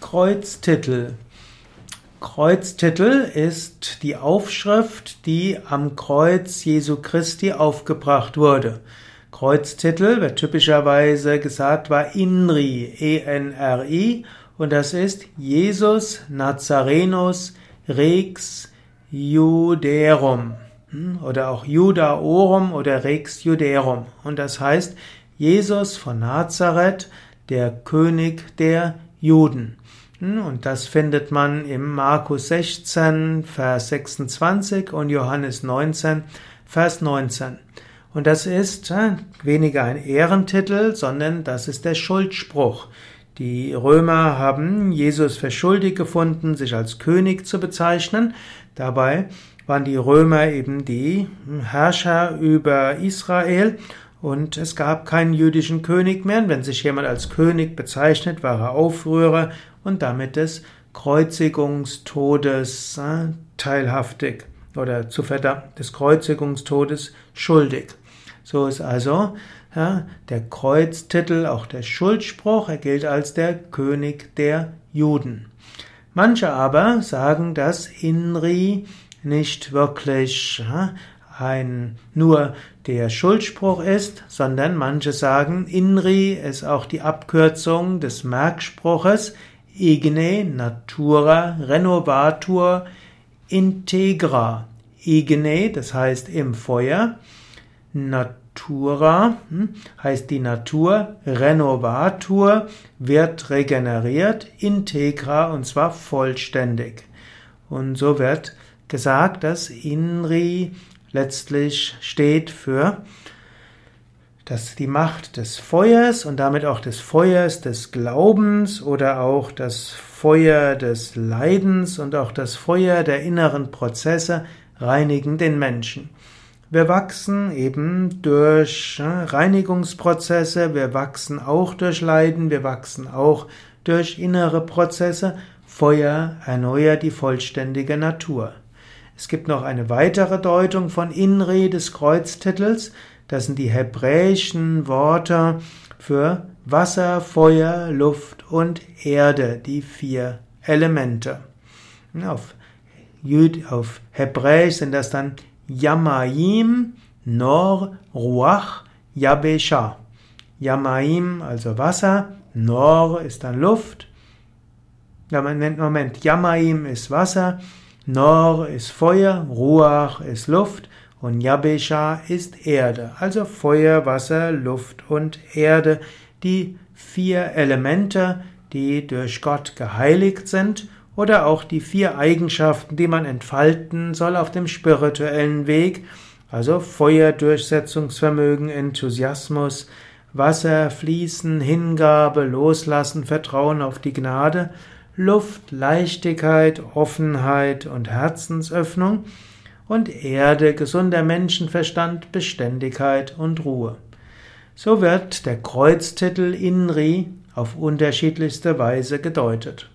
Kreuztitel. Kreuztitel ist die Aufschrift, die am Kreuz Jesu Christi aufgebracht wurde. Kreuztitel wird typischerweise gesagt war INRI, E-N-R-I, und das ist Jesus Nazarenus Rex Juderum hm, oder auch Judaorum oder Rex Juderum. Und das heißt Jesus von Nazareth, der König der Juden. Hm, und das findet man im Markus 16, Vers 26 und Johannes 19, Vers 19. Und das ist äh, weniger ein Ehrentitel, sondern das ist der Schuldspruch. Die Römer haben Jesus für schuldig gefunden, sich als König zu bezeichnen. Dabei waren die Römer eben die Herrscher über Israel und es gab keinen jüdischen König mehr. Und wenn sich jemand als König bezeichnet, war er Aufrührer und damit des Kreuzigungstodes äh, teilhaftig oder zu des Kreuzigungstodes schuldig. So ist also ja, der Kreuztitel auch der Schuldspruch. Er gilt als der König der Juden. Manche aber sagen, dass Inri nicht wirklich ja, ein nur der Schuldspruch ist, sondern manche sagen, Inri ist auch die Abkürzung des Merkspruches Igne Natura Renovatur Integra. Igne, das heißt im Feuer, Natura hm, heißt die Natur, Renovatur wird regeneriert, Integra und zwar vollständig. Und so wird gesagt, dass Inri letztlich steht für dass die Macht des Feuers und damit auch des Feuers des Glaubens oder auch das Feuer des Leidens und auch das Feuer der inneren Prozesse reinigen den Menschen. Wir wachsen eben durch Reinigungsprozesse, wir wachsen auch durch Leiden, wir wachsen auch durch innere Prozesse. Feuer erneuert die vollständige Natur. Es gibt noch eine weitere Deutung von Inri des Kreuztitels. Das sind die hebräischen Worte für Wasser, Feuer, Luft und Erde, die vier Elemente. Auf, Jüd, auf Hebräisch sind das dann Yamaim, Nor, Ruach, Yabesha. Yamaim, also Wasser, Nor ist dann Luft. Moment, Yamaim ist Wasser, Nor ist Feuer, Ruach ist Luft und Yabesha ist Erde. Also Feuer, Wasser, Luft und Erde, die vier Elemente, die durch Gott geheiligt sind oder auch die vier Eigenschaften, die man entfalten soll auf dem spirituellen Weg, also Feuer, Durchsetzungsvermögen, Enthusiasmus, Wasser, Fließen, Hingabe, Loslassen, Vertrauen auf die Gnade, Luft, Leichtigkeit, Offenheit und Herzensöffnung und Erde, gesunder Menschenverstand, Beständigkeit und Ruhe. So wird der Kreuztitel Inri auf unterschiedlichste Weise gedeutet.